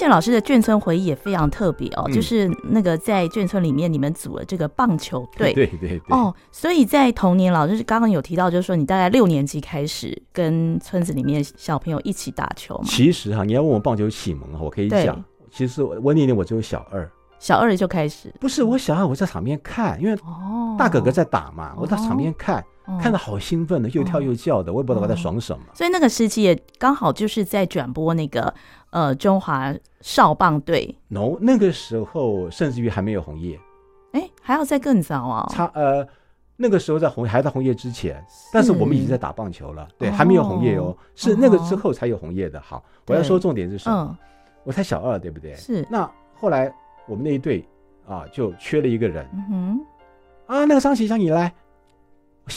而且老师的眷村回忆也非常特别哦，嗯、就是那个在眷村里面，你们组了这个棒球队，对对哦，所以在童年，老师刚刚有提到，就是说你大概六年级开始跟村子里面小朋友一起打球嘛。其实哈，你要问我棒球启蒙哈，我可以讲，其实我那年我只有小二，小二就开始，不是我小二我在场边看，因为大哥哥在打嘛，哦、我在场边看。看得好兴奋的，又跳又叫的，哦、我也不知道他在爽什么。所以那个时期也刚好就是在转播那个呃中华少棒队。no，那个时候甚至于还没有红叶。哎，还要再更早啊？差呃，那个时候在红还在红叶之前，但是我们已经在打棒球了。对，还没有红叶哦，是那个之后才有红叶的。好，我要说重点是什么？我才小二，对不对？是。那后来我们那一队啊，就缺了一个人。嗯哼。啊，那个张启祥，你来。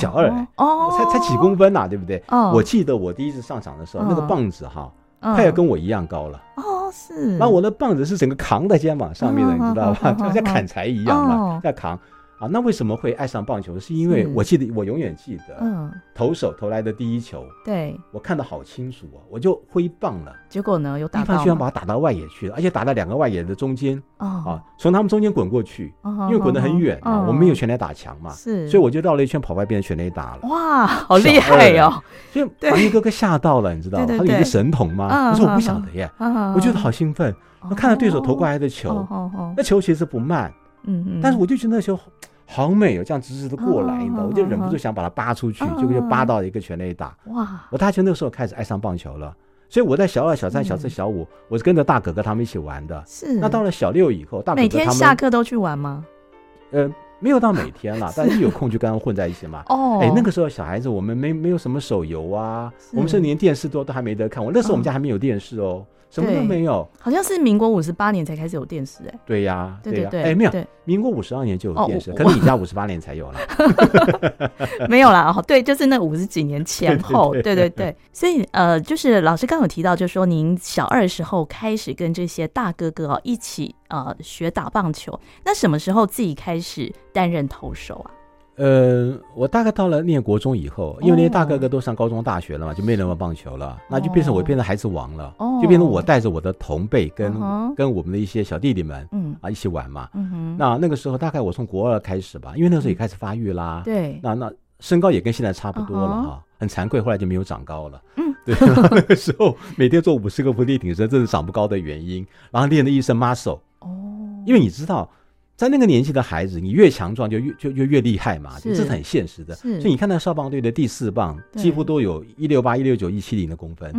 小二哦，才才几公分呐，对不对？哦，我记得我第一次上场的时候，那个棒子哈，快要跟我一样高了。哦，是。那我的棒子是整个扛在肩膀上面的，你知道吧？就像砍柴一样嘛，在扛。啊，那为什么会爱上棒球？是因为我记得，我永远记得，嗯，投手投来的第一球，对，我看得好清楚啊，我就挥棒了，结果呢，有打到，对方居然把它打到外野去了，而且打到两个外野的中间，啊，从他们中间滚过去，因为滚得很远啊，我们没有全垒打墙嘛，是，所以我就绕了一圈跑外变成全垒打了，哇，好厉害哦！所以把一哥哥吓到了，你知道吗？他有一个神童吗？我说我不晓得耶，我觉得好兴奋，我看到对手投过来的球，那球其实不慢，嗯嗯，但是我就觉得那球。好美哦，这样直直的过来，你知道，我就忍不住想把它扒出去，结果就扒到一个全垒打。哇！我大学那个时候开始爱上棒球了，所以我在小二、小三、小四、小五，我是跟着大哥哥他们一起玩的。是。那到了小六以后，大哥哥他们每天下课都去玩吗？呃，没有到每天了，但是一有空就跟他们混在一起嘛。哦。哎，那个时候小孩子，我们没没有什么手游啊，我们是连电视都都还没得看。我那时候我们家还没有电视哦。什么都没有，好像是民国五十八年才开始有电视，哎，对呀，对呀，哎，没有，民国五十二年就有电视，可能你家五十八年才有了，没有啦，哦，对，就是那五十几年前后，对对对，所以呃，就是老师刚有提到，就是说您小二的时候开始跟这些大哥哥哦一起呃学打棒球，那什么时候自己开始担任投手啊？呃，我大概到了念国中以后，因为那些大哥哥都上高中大学了嘛，就没人玩棒球了，那就变成我变成孩子王了，就变成我带着我的同辈跟跟我们的一些小弟弟们，嗯。啊一起玩嘛。那那个时候大概我从国二开始吧，因为那时候也开始发育啦，对，那那身高也跟现在差不多了哈，很惭愧，后来就没有长高了。嗯，对，那个时候每天做五十个伏地挺身，这是长不高的原因，然后练了一身 muscle。哦，因为你知道。在那个年纪的孩子，你越强壮就越就就越厉害嘛，这是很现实的。所以你看那少棒队的第四棒，几乎都有一六八、一六九、一七零的公分。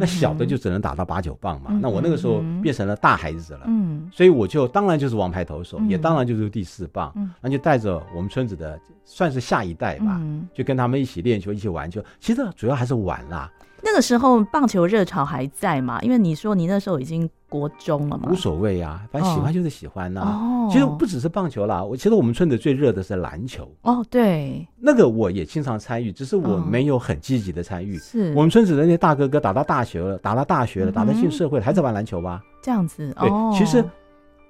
那小的就只能打到八九棒嘛。那我那个时候变成了大孩子了，所以我就当然就是王牌投手，也当然就是第四棒。那就带着我们村子的算是下一代吧，就跟他们一起练球，一起玩球。其实主要还是玩啦。那个时候棒球热潮还在嘛？因为你说你那时候已经国中了嘛，无所谓啊，反正喜欢就是喜欢呐。哦，其实不只是棒球啦，我其实我们村子最热的是篮球。哦，对，那个我也经常参与，只是我没有很积极的参与。是我们村子的那些大哥哥打到大学了，打到大学了，打到进社会了，还在玩篮球吧？这样子。对，其实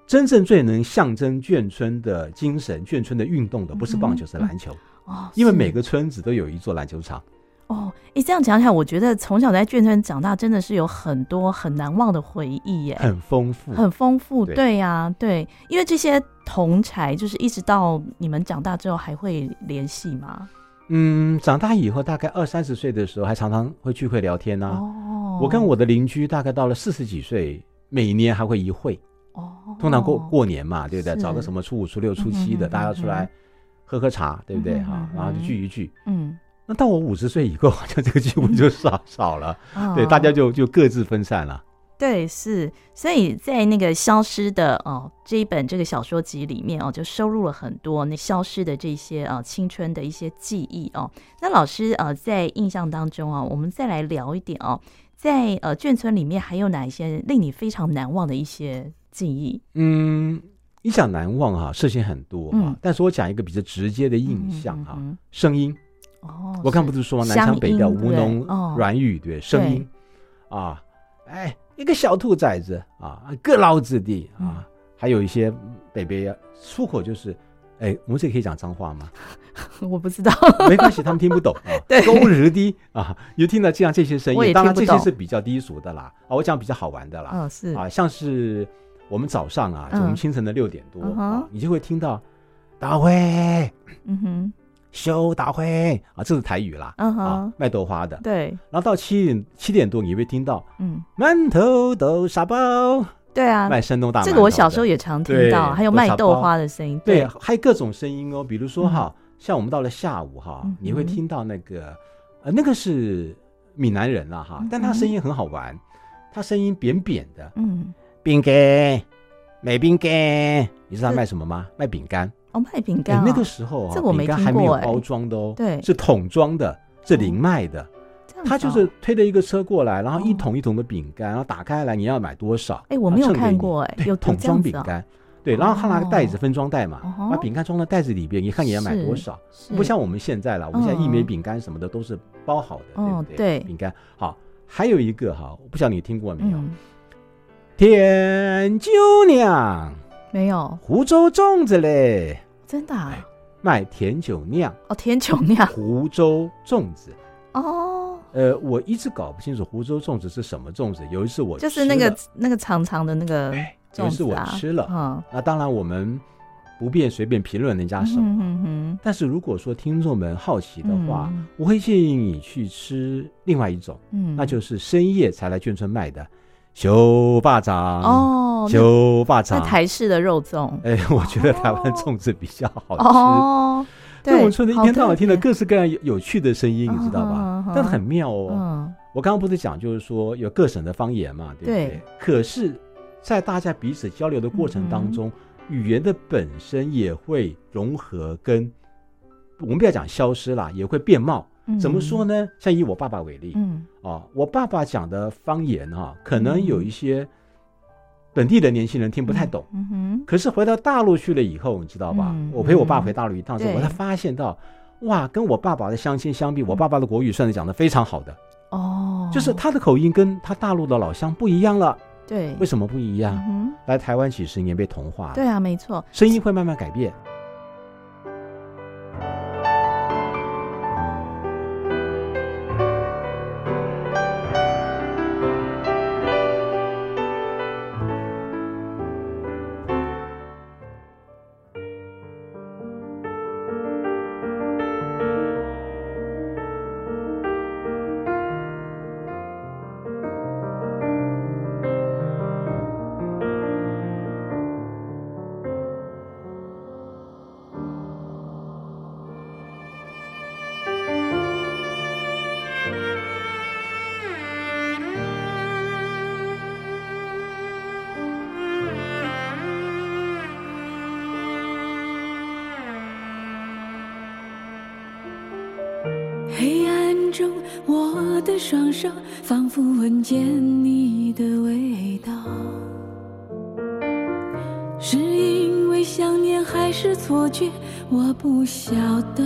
真正最能象征眷村的精神、眷村的运动的，不是棒球，是篮球。哦，因为每个村子都有一座篮球场。哦，你这样讲起来，我觉得从小在眷村长大，真的是有很多很难忘的回忆耶，很丰富，很丰富。对呀，对，因为这些同侪，就是一直到你们长大之后还会联系吗？嗯，长大以后大概二三十岁的时候，还常常会聚会聊天呢。哦，我跟我的邻居大概到了四十几岁，每年还会一会。哦，通常过过年嘛，对不对？找个什么初五、初六、初七的，大家出来喝喝茶，对不对？哈，然后就聚一聚。嗯。那到我五十岁以后，好像这个机会就少少了，嗯、对，大家就就各自分散了。对，是，所以在那个消失的哦这一本这个小说集里面哦，就收录了很多那消失的这些呃青春的一些记忆哦。那老师呃在印象当中啊，我们再来聊一点哦，在呃眷村里面还有哪一些令你非常难忘的一些记忆？嗯，你想难忘哈、啊，事情很多哈，嗯、但是我讲一个比较直接的印象哈，嗯嗯嗯、声音。哦，我刚不是说南腔北调，吴侬软语，对，声音啊，哎，一个小兔崽子啊，个老子弟啊，还有一些北北啊，出口就是，哎，我们这可以讲脏话吗？我不知道，没关系，他们听不懂 啊。勾日的啊，你就听到这样这些声音。当然这些是比较低俗的啦。啊，我讲比较好玩的啦。嗯，是啊，像是我们早上啊，就我们清晨的六点多啊，你就会听到大卫，嗯哼，修大会啊，这是台语啦。嗯哼，卖豆花的。对。然后到七点七点多，你会听到嗯，馒头豆沙包。对啊，卖山东大。这个我小时候也常听到，还有卖豆花的声音。对，还有各种声音哦，比如说哈。像我们到了下午哈，你会听到那个，呃，那个是闽南人了哈，但他声音很好玩，他声音扁扁的，嗯，饼干，卖饼干，你知道他卖什么吗？卖饼干哦，卖饼干。那个时候啊，饼干还没有包装的哦，对，是桶装的，是零卖的，他就是推着一个车过来，然后一桶一桶的饼干，然后打开来你要买多少？哎，我没有看过哎，有桶装饼干。对，然后他拿个袋子分装袋嘛，把饼干装到袋子里边，你看你要买多少？不像我们现在了，我们现在一枚饼干什么的都是包好的，对不对？饼干。好，还有一个哈，我不晓得你听过没有？甜酒酿没有？湖州粽子嘞，真的卖甜酒酿。哦，甜酒酿。湖州粽子。哦，呃，我一直搞不清楚湖州粽子是什么粽子。有一次我就是那个那个长长的那个。于是我吃了，啊、那当然我们不便随便评论人家什么。嗯、哼哼，但是如果说听众们好奇的话，嗯、我会建议你去吃另外一种，嗯、那就是深夜才来眷村卖的小巴掌哦，修巴掌台式的肉粽。哎，我觉得台湾粽子比较好吃。哦，对我们村的一天到晚听到各式各样有趣的声音，你知道吧？但是很妙哦。嗯、我刚刚不是讲，就是说有各省的方言嘛，对不对？对，可是。在大家彼此交流的过程当中，语言的本身也会融合，跟我们不要讲消失了，也会变貌。怎么说呢？像以我爸爸为例，嗯，哦，我爸爸讲的方言哈，可能有一些本地的年轻人听不太懂。嗯哼。可是回到大陆去了以后，你知道吧？我陪我爸回大陆一趟之后，我才发现到，哇，跟我爸爸的相亲相比，我爸爸的国语算是讲的非常好的。哦。就是他的口音跟他大陆的老乡不一样了。对，为什么不一样？嗯、来台湾几十年被同化，对啊，没错，声音会慢慢改变。是因为想念还是错觉？我不晓得。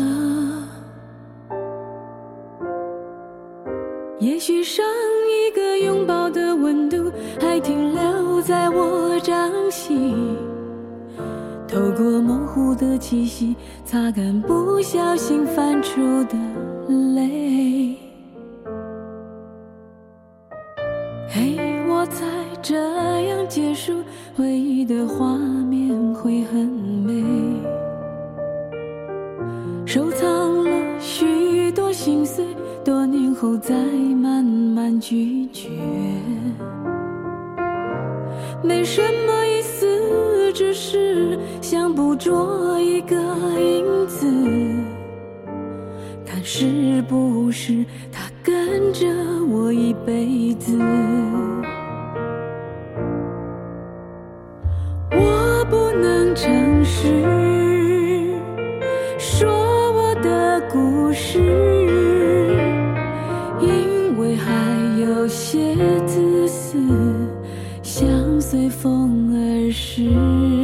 也许上一个拥抱的温度还停留在我掌心，透过模糊的气息，擦干不小心泛出的泪。是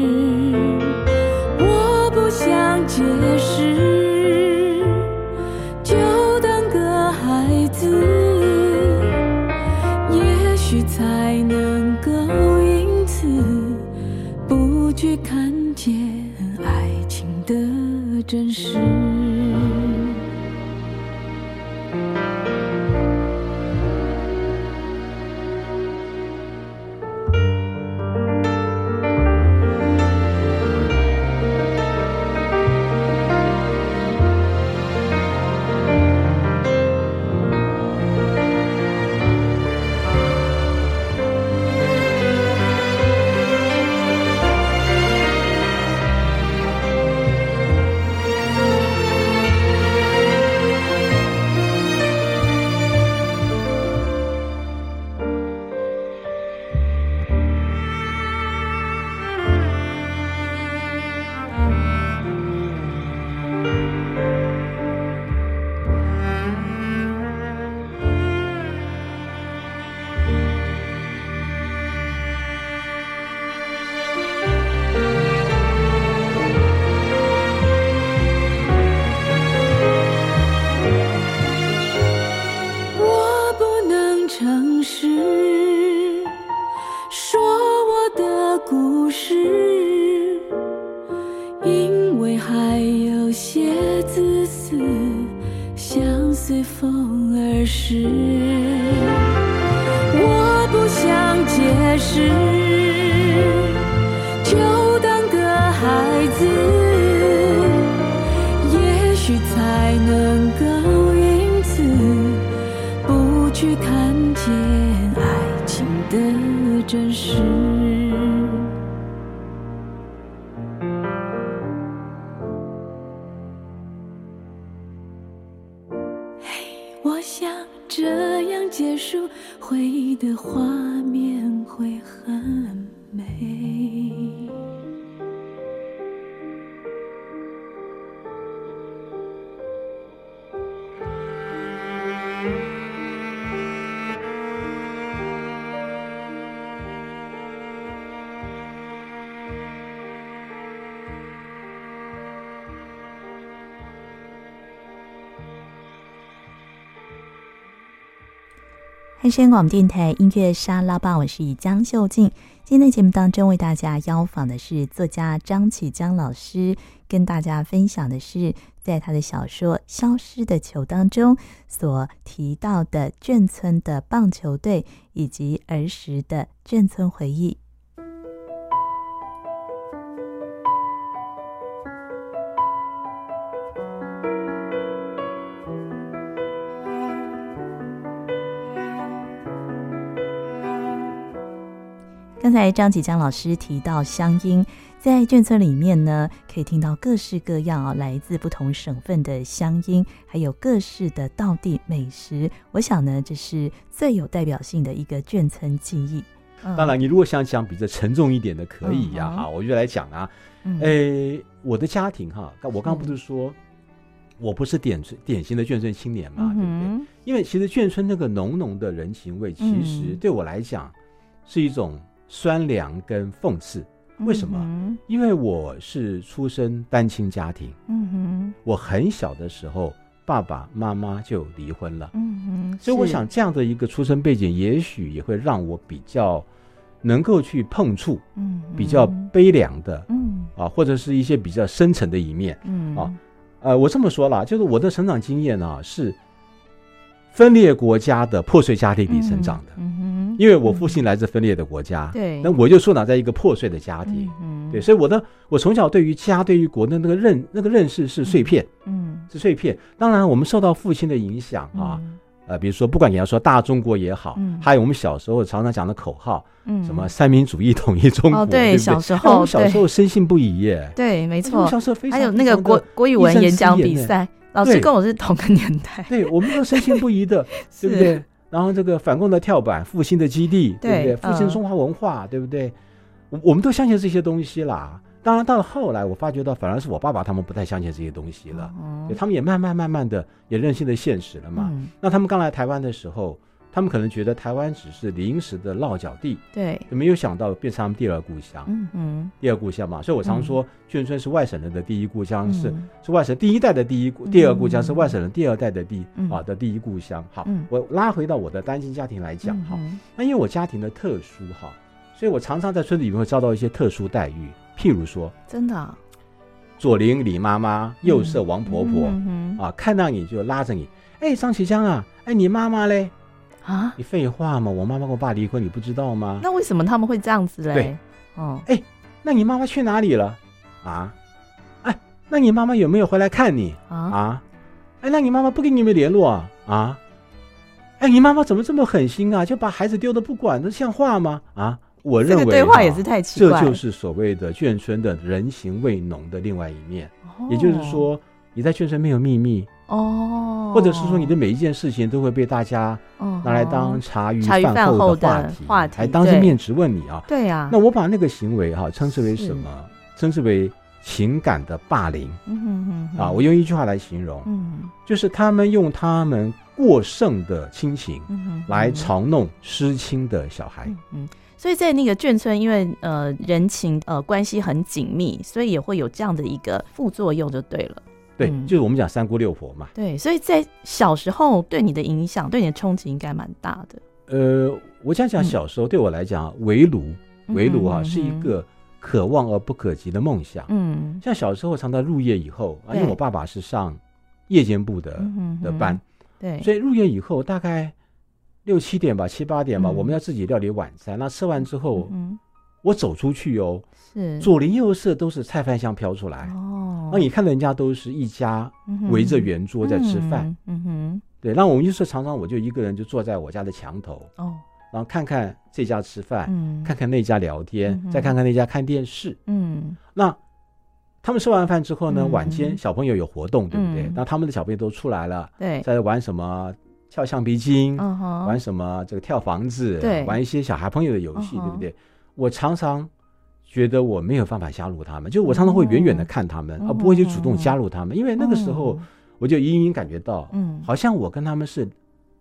汉声广播电台音乐沙拉吧，我是江秀静。今天的节目当中，为大家邀访的是作家张启江老师，跟大家分享的是在他的小说《消失的球》当中所提到的眷村的棒球队，以及儿时的眷村回忆。才张启江老师提到乡音，在眷村里面呢，可以听到各式各样啊，来自不同省份的乡音，还有各式的道地美食。我想呢，这是最有代表性的一个眷村记忆。嗯、当然，你如果想讲比较沉重一点的，可以呀、啊，我就来讲啊。嗯、诶，我的家庭哈，我刚刚不是说，是我不是典典型的眷村青年嘛，嗯、对不对？因为其实眷村那个浓浓的人情味，其实对我来讲是一种。酸凉跟讽刺，为什么？嗯、因为我是出生单亲家庭，嗯哼，我很小的时候爸爸妈妈就离婚了，嗯哼，所以我想这样的一个出生背景，也许也会让我比较能够去碰触，嗯，比较悲凉的，嗯。啊，或者是一些比较深沉的一面，嗯。啊，呃，我这么说啦，就是我的成长经验呢、啊、是。分裂国家的破碎家庭里成长的，因为我父亲来自分裂的国家，对、嗯，那我就生长在一个破碎的家庭，嗯、对，所以我的我从小对于家、对于国的那个认那个认识是碎片，嗯，是碎片。当然，我们受到父亲的影响啊，嗯、呃，比如说，不管你要说大中国也好，嗯、还有我们小时候常常讲的口号，嗯，什么三民主义统一中国，哦、对，对对？小时候，我们小时候深信不疑耶，对，没错，小时候非常，还有那个国国语文演讲比赛。老师跟我是同个年代，对，我们都深信不疑的，对不对？然后这个反共的跳板，复兴的基地，对不对？复兴中华文化，对不对？我我们都相信这些东西啦。当然，到了后来，我发觉到反而是我爸爸他们不太相信这些东西了，他们也慢慢慢慢的也认清了现实了嘛。那他们刚来台湾的时候。他们可能觉得台湾只是临时的落脚地，对，就没有想到变成他们第二故乡，嗯嗯，第二故乡嘛。所以我常说，眷村是外省人的第一故乡，是是外省第一代的第一故，第二故乡是外省人第二代的第啊的第一故乡。好，我拉回到我的单亲家庭来讲哈，那因为我家庭的特殊哈，所以我常常在村子里面会遭到一些特殊待遇，譬如说，真的，左邻李妈妈，右舍王婆婆，啊，看到你就拉着你，哎，张启江啊，哎，你妈妈嘞？啊！你废话吗？我妈妈跟我爸离婚，你不知道吗？那为什么他们会这样子嘞？对，哦，哎，那你妈妈去哪里了？啊？哎，那你妈妈有没有回来看你？啊？啊？哎，那你妈妈不跟你们联络啊？啊？哎，你妈妈怎么这么狠心啊？就把孩子丢的不管，这像话吗？啊？我认为这个对话也是太奇怪，这就是所谓的眷村的人情味浓的另外一面。哦，也就是说，你在眷村没有秘密。哦，或者是说你的每一件事情都会被大家拿来当茶余饭后的话题，话题还当着面质问你啊？对呀。那我把那个行为哈称之为什么？称之为情感的霸凌。嗯哼哼。啊，我用一句话来形容，嗯，就是他们用他们过剩的亲情来嘲弄失亲的小孩。嗯，所以在那个眷村，因为呃人情呃关系很紧密，所以也会有这样的一个副作用，就对了。对，就是我们讲三姑六婆嘛。对，所以在小时候对你的影响，对你的冲击应该蛮大的。呃，我想讲小时候对我来讲，围炉，围炉啊，是一个可望而不可及的梦想。嗯，像小时候常常入夜以后，啊因为我爸爸是上夜间部的的班，对，所以入夜以后大概六七点吧，七八点吧，我们要自己料理晚餐。那吃完之后，我走出去哦，是。左邻右舍都是菜饭香飘出来哦。那你看人家都是一家围着圆桌在吃饭，嗯哼，对。那我们就是常常我就一个人就坐在我家的墙头哦。然后看看这家吃饭，嗯，看看那家聊天，再看看那家看电视，嗯，那他们吃完饭之后呢，晚间小朋友有活动，对不对？那他们的小朋友都出来了，对，在玩什么跳橡皮筋，玩什么这个跳房子，对，玩一些小孩朋友的游戏，对不对？我常常觉得我没有办法加入他们，就我常常会远远的看他们，而不会去主动加入他们，因为那个时候我就隐隐感觉到，嗯，好像我跟他们是。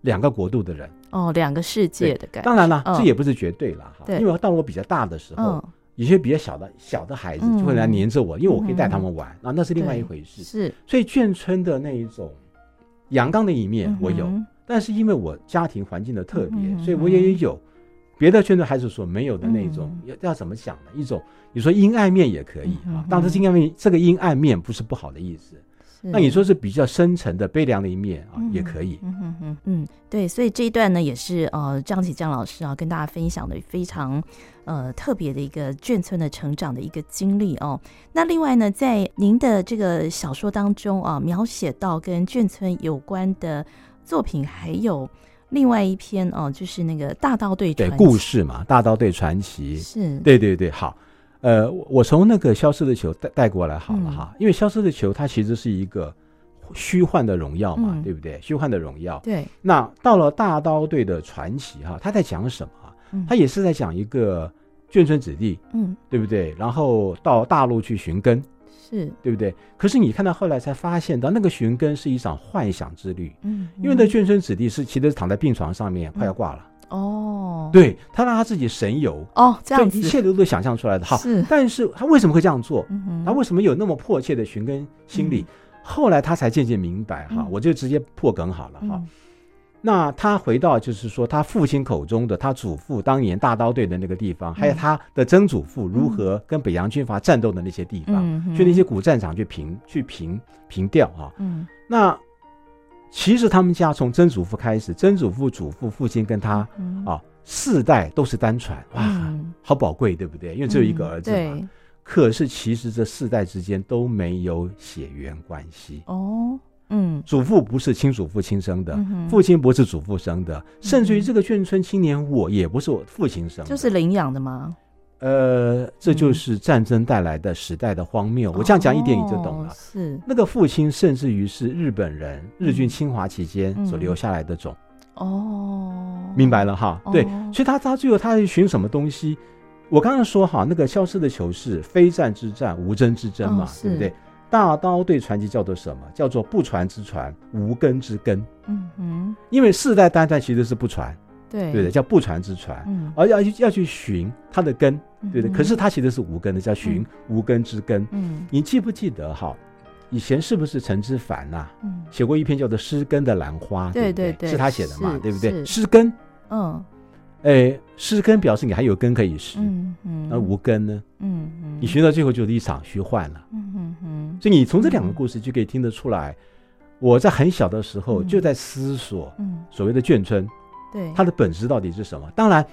两个国度的人。哦，两个世界的感觉。当然了，这也不是绝对了哈。因为当我比较大的时候，有些比较小的小的孩子就会来黏着我，因为我可以带他们玩啊，那是另外一回事。是，所以眷村的那一种阳刚的一面我有，但是因为我家庭环境的特别，所以我也有别的圈村孩子所没有的那种要要怎么讲呢？一种你说阴暗面也可以啊，当然阴暗面这个阴暗面不是不好的意思。那你说是比较深沉的悲凉的一面啊，也可以。嗯嗯嗯嗯，对，所以这一段呢，也是呃张启江老师啊跟大家分享的非常呃特别的一个眷村的成长的一个经历哦。那另外呢，在您的这个小说当中啊，描写到跟眷村有关的作品，还有另外一篇哦，就是那个大刀队对故事嘛，大刀队传奇是，对对对，好。呃，我从那个消失的球带带过来好了哈，嗯、因为消失的球它其实是一个虚幻的荣耀嘛，嗯、对不对？虚幻的荣耀。对。那到了大刀队的传奇哈，他在讲什么？他也是在讲一个眷村子弟，嗯，对不对？然后到大陆去寻根，是对不对？可是你看到后来才发现到那个寻根是一场幻想之旅，嗯，因为那眷村子弟是其实躺在病床上面快要挂了。哦，对，他让他自己神游哦，这样子，一切都都想象出来的。好，是，但是他为什么会这样做？他为什么有那么迫切的寻根心理？后来他才渐渐明白哈，我就直接破梗好了哈。那他回到就是说他父亲口中的他祖父当年大刀队的那个地方，还有他的曾祖父如何跟北洋军阀战斗的那些地方，去那些古战场去凭去凭凭吊啊。嗯，那。其实他们家从曾祖父开始，曾祖父、祖父、父亲跟他、嗯、啊，四代都是单传，哇，嗯、好宝贵，对不对？因为只有一个儿子嘛。可是其实这四代之间都没有血缘关系。哦，嗯。祖父不是亲祖父亲生的，嗯、父亲不是祖父生的，甚至于这个眷村青年我也不是我父亲生的，就是领养的吗？呃，这就是战争带来的时代的荒谬。我这样讲一点你就懂了。是那个父亲，甚至于是日本人日军侵华期间所留下来的种。哦，明白了哈。对，所以他他最后他去寻什么东西？我刚刚说哈，那个消失的球是非战之战，无争之争嘛，对不对？大刀对传奇叫做什么？叫做不传之传，无根之根。嗯嗯，因为世代单传其实是不传。对对的，叫不传之传，嗯，而要要去寻它的根，对的。可是它其实是无根的，叫寻无根之根。嗯，你记不记得哈？以前是不是陈之凡呐？嗯，写过一篇叫做《诗根的兰花》，对对对，是他写的嘛，对不对？诗根，嗯，哎，失根表示你还有根可以失，嗯嗯，而无根呢，嗯嗯，你寻到最后就是一场虚幻了，嗯嗯嗯。所以你从这两个故事就可以听得出来，我在很小的时候就在思索，嗯，所谓的眷村。对，它的本质到底是什么？当然，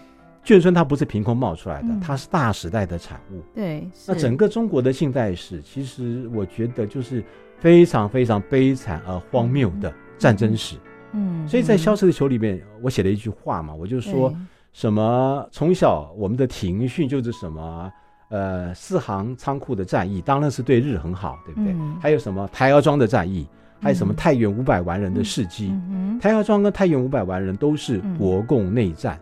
眷村它不是凭空冒出来的，嗯、它是大时代的产物。对，那整个中国的近代史，其实我觉得就是非常非常悲惨而荒谬的战争史。嗯，所以在《消失的球》里面，我写了一句话嘛，我就说什么从小我们的庭训就是什么，呃，四行仓库的战役当然是对日很好，对不对？嗯、还有什么台儿庄的战役？还有什么太原五百万人的事迹？台儿庄跟太原五百万人都是国共内战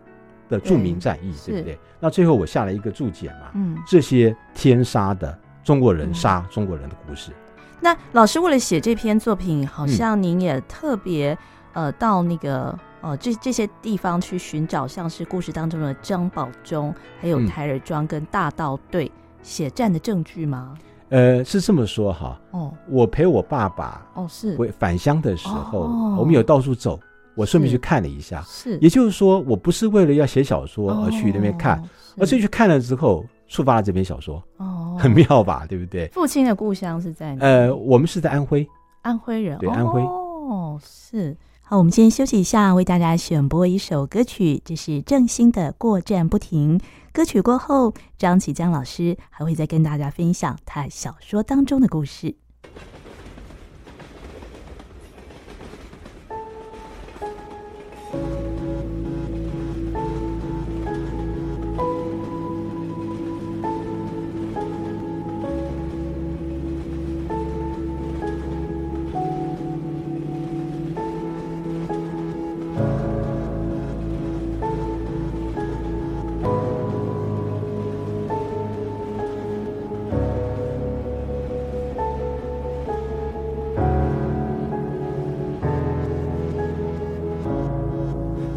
的著名战役，对不对？那最后我下了一个注解嘛，嗯，这些天杀的中国人杀中国人的故事。那老师为了写这篇作品，好像您也特别呃到那个呃这这些地方去寻找，像是故事当中的张保忠，还有台儿庄跟大刀队血战的证据吗？呃，是这么说哈。哦，我陪我爸爸哦，是回返乡的时候，我们有到处走，我顺便去看了一下。是，也就是说，我不是为了要写小说而去那边看，而是去看了之后触发了这篇小说。哦，很妙吧？对不对？父亲的故乡是在哪？呃，我们是在安徽。安徽人，对，安徽。哦，是。好，我们先休息一下，为大家选播一首歌曲，这是郑兴的《过站不停》。歌曲过后，张启江老师还会再跟大家分享他小说当中的故事。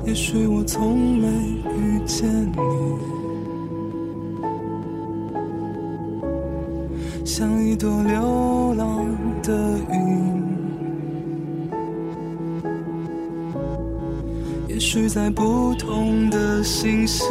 也许我从没遇见你，像一朵流浪的云。也许在不同的星星，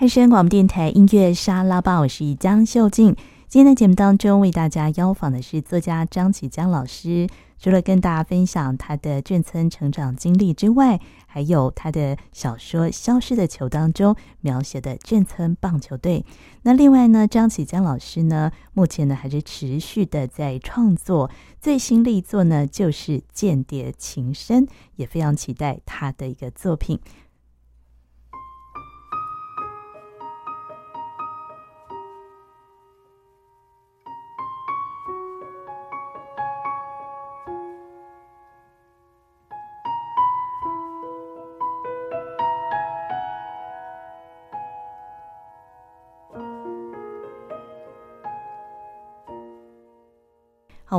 汉声广播电台音乐沙拉吧，我是江秀静。今天的节目当中，为大家邀访的是作家张启江老师。除了跟大家分享他的眷村成长经历之外，还有他的小说《消失的球》当中描写的眷村棒球队。那另外呢，张启江老师呢，目前呢还是持续的在创作，最新力作呢就是《间谍情深》，也非常期待他的一个作品。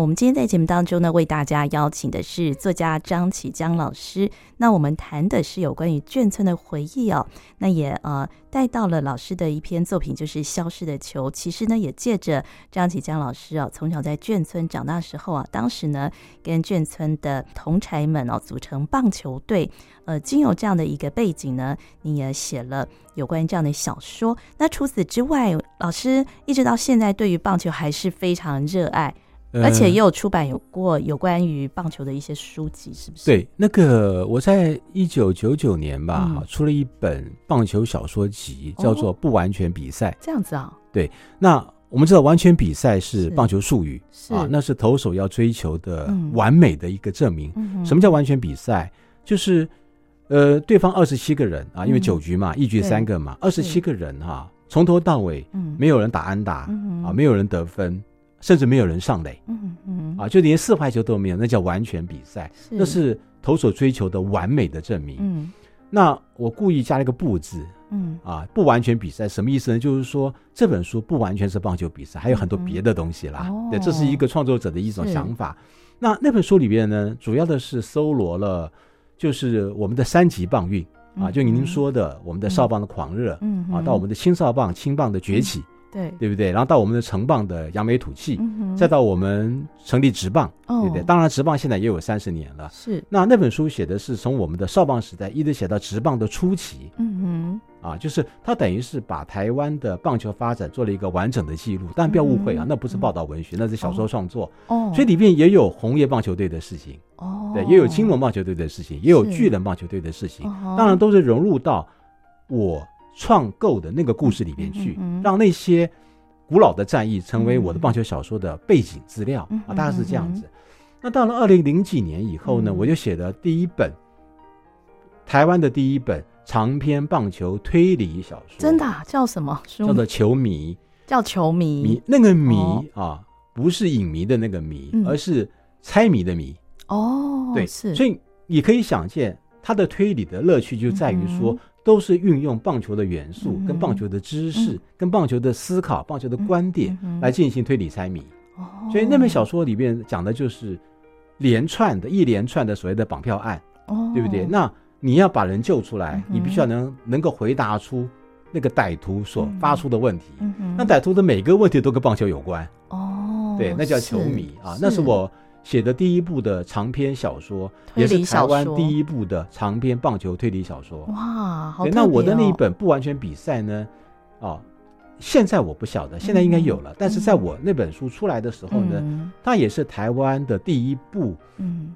我们今天在节目当中呢，为大家邀请的是作家张启江老师。那我们谈的是有关于眷村的回忆哦。那也呃带到了老师的一篇作品，就是《消失的球》。其实呢，也借着张启江老师啊，从小在眷村长大时候啊，当时呢跟眷村的同侪们哦组成棒球队。呃，经有这样的一个背景呢，你也写了有关于这样的小说。那除此之外，老师一直到现在对于棒球还是非常热爱。而且也有出版有过有关于棒球的一些书籍，是不是？对，那个我在一九九九年吧，出了一本棒球小说集，叫做《不完全比赛》。这样子啊？对。那我们知道，完全比赛是棒球术语，是啊，那是投手要追求的完美的一个证明。嗯、什么叫完全比赛？就是呃，对方二十七个人啊，因为九局嘛，嗯、一局三个嘛，二十七个人哈、啊，从头到尾，嗯，没有人打安打，嗯、啊，没有人得分。甚至没有人上垒，嗯嗯啊，就连四坏球都没有，那叫完全比赛，是那是投手追求的完美的证明。嗯，那我故意加了一个“不”字，嗯啊，不完全比赛什么意思呢？就是说这本书不完全是棒球比赛，还有很多别的东西啦。嗯、对，这是一个创作者的一种想法。那那本书里边呢，主要的是搜罗了，就是我们的三级棒运、嗯、啊，就您说的我们的少棒的狂热，嗯啊，到我们的青少棒、青棒的崛起。嗯对，对不对？然后到我们的成棒的扬眉吐气，嗯、再到我们成立职棒，哦、对不对？当然，职棒现在也有三十年了。是，那那本书写的是从我们的少棒时代一直写到职棒的初期。嗯哼，啊，就是他等于是把台湾的棒球发展做了一个完整的记录。但不要误会啊，嗯、那不是报道文学，那是小说创作。哦，所以里面也有红叶棒球队的事情。哦，对，也有青龙棒球队的事情，也有巨人棒球队的事情。哦、当然，都是融入到我。创构的那个故事里面去，让那些古老的战役成为我的棒球小说的背景资料啊，大概是这样子。那到了二零零几年以后呢，我就写了第一本台湾的第一本长篇棒球推理小说。真的叫什么？叫做《球迷》，叫《球迷》。迷那个迷啊，不是影迷的那个迷，而是猜谜的谜。哦，对，是。所以你可以想见，他的推理的乐趣就在于说。都是运用棒球的元素、跟棒球的知识、跟棒球的思考、棒球的观点来进行推理猜谜。所以那本小说里面讲的就是连串的一连串的所谓的绑票案，对不对？那你要把人救出来，你必须要能能够回答出那个歹徒所发出的问题。那歹徒的每个问题都跟棒球有关。哦，对，那叫球迷啊，那是我。写的第一部的长篇小说，也是台湾第一部的长篇棒球推理小说。哇，好哦！那我的那一本不完全比赛呢？哦，现在我不晓得，现在应该有了。但是在我那本书出来的时候呢，它也是台湾的第一部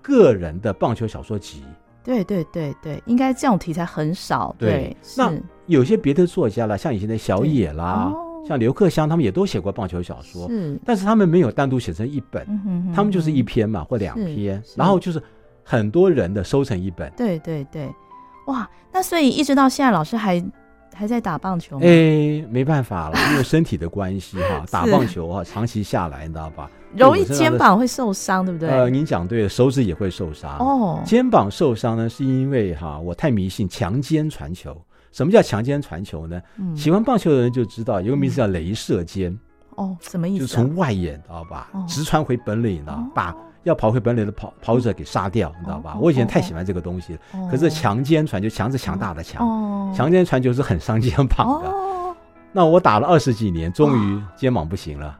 个人的棒球小说集。对对对对，应该这种题材很少。对，那有些别的作家了，像以前的小野啦。像刘克襄他们也都写过棒球小说，是，但是他们没有单独写成一本，他们就是一篇嘛，或两篇，然后就是很多人的收成一本。对对对，哇，那所以一直到现在，老师还还在打棒球吗？哎，没办法了，因为身体的关系哈，是打棒球哈，长期下来，你知道吧？容易肩膀会受伤，对不对？呃，您讲对了，手指也会受伤。哦，肩膀受伤呢，是因为哈，我太迷信强肩传球。什么叫强奸传球呢？嗯、喜欢棒球的人就知道，有个名字叫镭射肩。哦，什么意思、啊？就从外野，知道吧？哦、直传回本垒，你知道，把要跑回本垒的跑跑者给杀掉，你知道吧？哦、我以前太喜欢这个东西了。哦、可是强奸传球，强是强大的强，强、哦、肩传球是很伤肩膀的。哦、那我打了二十几年，终于肩膀不行了。哦、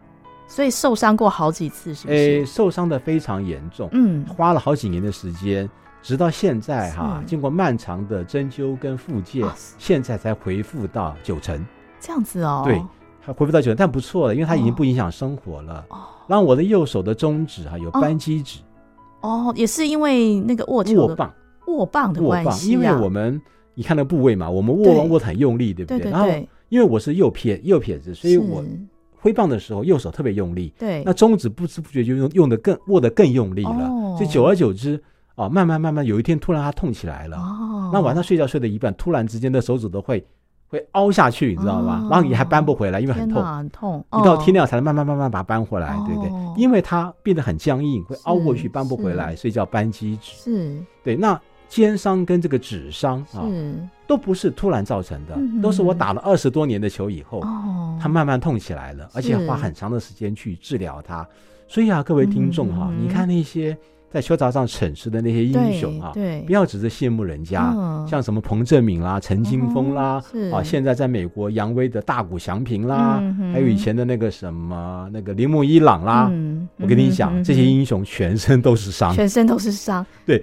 所以受伤过好几次，是不是？诶，受伤的非常严重。嗯，花了好几年的时间。直到现在哈，经过漫长的针灸跟复健，现在才恢复到九成。这样子哦。对，还恢复到九成，但不错了，因为它已经不影响生活了。哦，然后我的右手的中指哈有扳机指。哦，也是因为那个握球握棒握棒的关系啊。因为我们你看那个部位嘛，我们握握得很用力，对不对？然后因为我是右撇右撇子，所以我挥棒的时候右手特别用力。对，那中指不知不觉就用用的更握得更用力了。所以久而久之。哦，慢慢慢慢，有一天突然它痛起来了。哦，那晚上睡觉睡到一半，突然之间的手指都会会凹下去，你知道吗？然后你还扳不回来，因为很痛，很痛。一到天亮才能慢慢慢慢把它扳回来，对不对？因为它变得很僵硬，会凹过去扳不回来，所以叫扳机指。是，对。那肩伤跟这个指伤啊，都不是突然造成的，都是我打了二十多年的球以后，它慢慢痛起来了，而且花很长的时间去治疗它。所以啊，各位听众哈，你看那些。在球场上逞强的那些英雄啊，对，不要只是羡慕人家，像什么彭振敏啦、陈金峰啦，啊，现在在美国扬威的大谷翔平啦，还有以前的那个什么那个铃木一朗啦，我跟你讲，这些英雄全身都是伤，全身都是伤。对，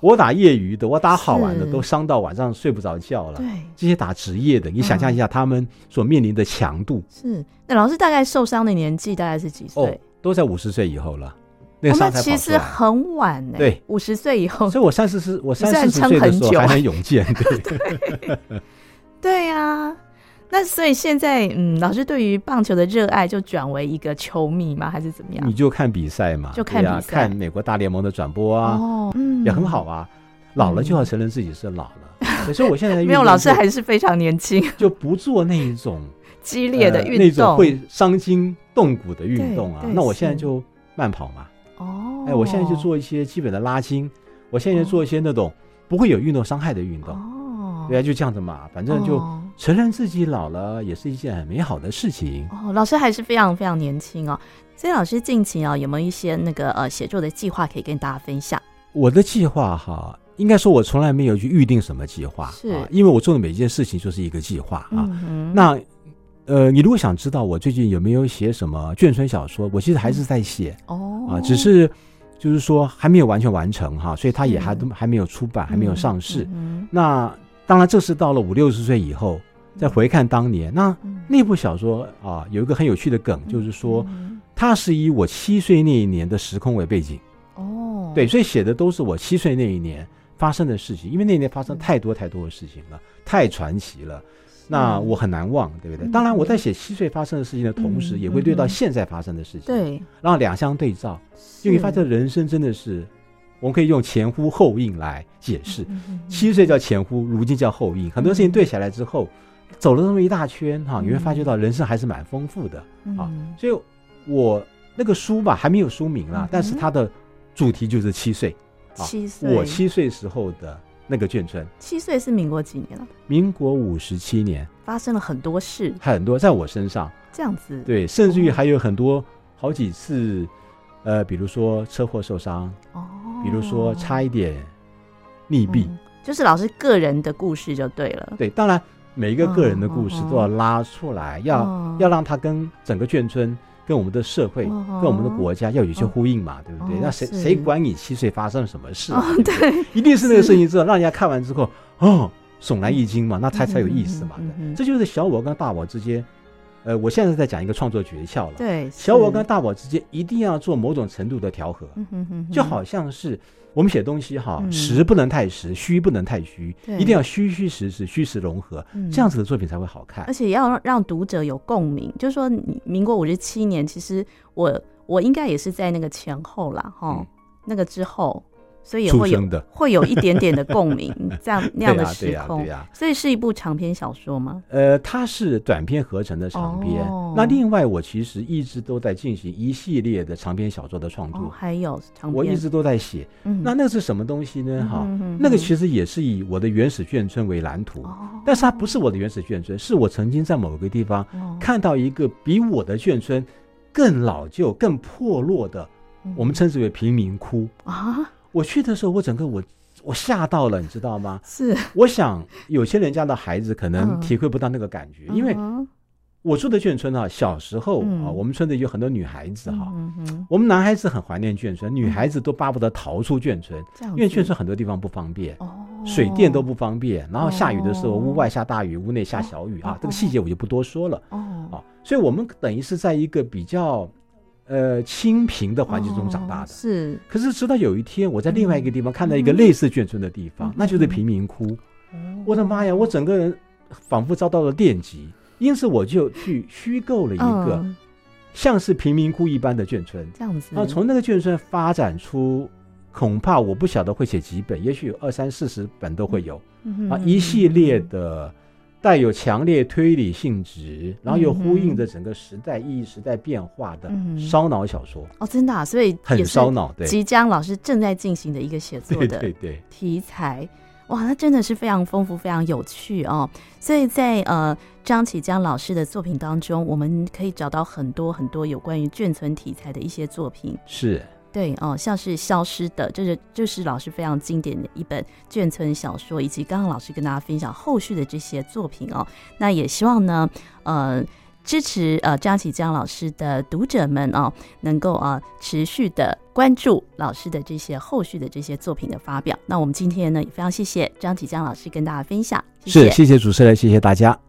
我打业余的，我打好玩的，都伤到晚上睡不着觉了。对，这些打职业的，你想象一下他们所面临的强度。是，那老师大概受伤的年纪大概是几岁？哦，都在五十岁以后了。那个其实很晚呢，对，五十岁以后，所以我三十是，我三十岁的时候还很勇健，对，对呀。那所以现在，嗯，老师对于棒球的热爱就转为一个球迷吗？还是怎么样？你就看比赛嘛，就看比赛，看美国大联盟的转播啊，哦，嗯，也很好啊。老了就要承认自己是老了，所以我现在 没有老师还是非常年轻，就不做那一种激烈的运动，那种会伤筋动骨的运动啊。那我现在就慢跑嘛。哦，哎，我现在就做一些基本的拉筋，我现在就做一些那种不会有运动伤害的运动。哦，对啊，就这样子嘛，反正就承认自己老了也是一件很美好的事情。哦，老师还是非常非常年轻哦。所以老师近期啊，有没有一些那个呃写作的计划可以跟大家分享？我的计划哈，应该说我从来没有去预定什么计划，是啊，因为我做的每一件事情就是一个计划啊。嗯，那。呃，你如果想知道我最近有没有写什么眷村小说，我其实还是在写哦，啊，只是就是说还没有完全完成哈，所以它也还都还没有出版，还没有上市。那当然，这是到了五六十岁以后再回看当年。那那部小说啊，有一个很有趣的梗，就是说它是以我七岁那一年的时空为背景哦，对，所以写的都是我七岁那一年发生的事情，因为那一年发生太多太多的事情了，太传奇了。那我很难忘，对不对？当然，我在写七岁发生的事情的同时，也会对到现在发生的事情，对，然后两相对照，就会发现人生真的是，我们可以用前呼后应来解释。七岁叫前呼，如今叫后应。很多事情对起来之后，走了那么一大圈哈，你会发觉到人生还是蛮丰富的啊。所以，我那个书吧还没有书名啦，但是它的主题就是七岁，七岁，我七岁时候的。那个眷村，七岁是民国几年了？民国五十七年，发生了很多事，很多在我身上，这样子，对，甚至于还有很多好几次，呃，比如说车祸受伤，哦，比如说差一点溺毙，就是老师个人的故事就对了。对，当然每一个个人的故事都要拉出来，要要让他跟整个眷村。跟我们的社会，跟我们的国家要有一些呼应嘛，对不对？那谁谁管你七岁发生了什么事？对，一定是那个事情之后，让人家看完之后，哦，悚然一惊嘛，那才才有意思嘛。这就是小我跟大我之间，呃，我现在在讲一个创作诀窍了。对，小我跟大我之间一定要做某种程度的调和，就好像是。我们写东西哈，实不能太实，虚不能太虚，一定要虚虚实实，虚实融合，这样子的作品才会好看。而且要让读者有共鸣，就是说，民国五十七年，其实我我应该也是在那个前后啦，哈，那个之后。所以也会有 会有一点点的共鸣，这样 那样的时空，所以是一部长篇小说吗？呃，它是短篇合成的长篇。那另外，我其实一直都在进行一系列的长篇小说的创作，还有长篇，我一直都在写。那那是什么东西呢？哈，那个其实也是以我的原始眷村为蓝图，但是它不是我的原始眷村，是我曾经在某个地方看到一个比我的眷村更老旧、更破落的，我们称之为贫民窟啊。我去的时候，我整个我我吓到了，你知道吗？是，我想有些人家的孩子可能体会不到那个感觉，因为我住的眷村啊，小时候啊，我们村里有很多女孩子哈，我们男孩子很怀念眷村，女孩子都巴不得逃出眷村，因为眷村很多地方不方便，水电都不方便，然后下雨的时候，屋外下大雨，屋内下小雨啊，这个细节我就不多说了。哦，所以我们等于是在一个比较呃清贫的环境中长大的。是，可是直到有一天，我在另外一个地方看到一个类似眷村的地方，那就是贫民窟。我的妈呀！我整个人仿佛遭到了电击，因此我就去虚构了一个像是贫民窟一般的眷村。这样子，啊从那个眷村发展出，恐怕我不晓得会写几本，也许有二三四十本都会有啊，一系列的。带有强烈推理性质，然后又呼应着整个时代意义、时代变化的烧脑小说哦，真的啊，所以很烧脑。对，即将老师正在进行的一个写作的题材，哇，那真的是非常丰富、非常有趣哦。所以在呃张启江老师的作品当中，我们可以找到很多很多有关于眷村题材的一些作品。是。对哦，像是消失的，这是就是老师非常经典的一本眷村小说，以及刚刚老师跟大家分享后续的这些作品哦。那也希望呢，呃，支持呃张启江老师的读者们哦，能够啊、呃、持续的关注老师的这些后续的这些作品的发表。那我们今天呢，也非常谢谢张启江老师跟大家分享，谢谢是谢谢主持人，谢谢大家。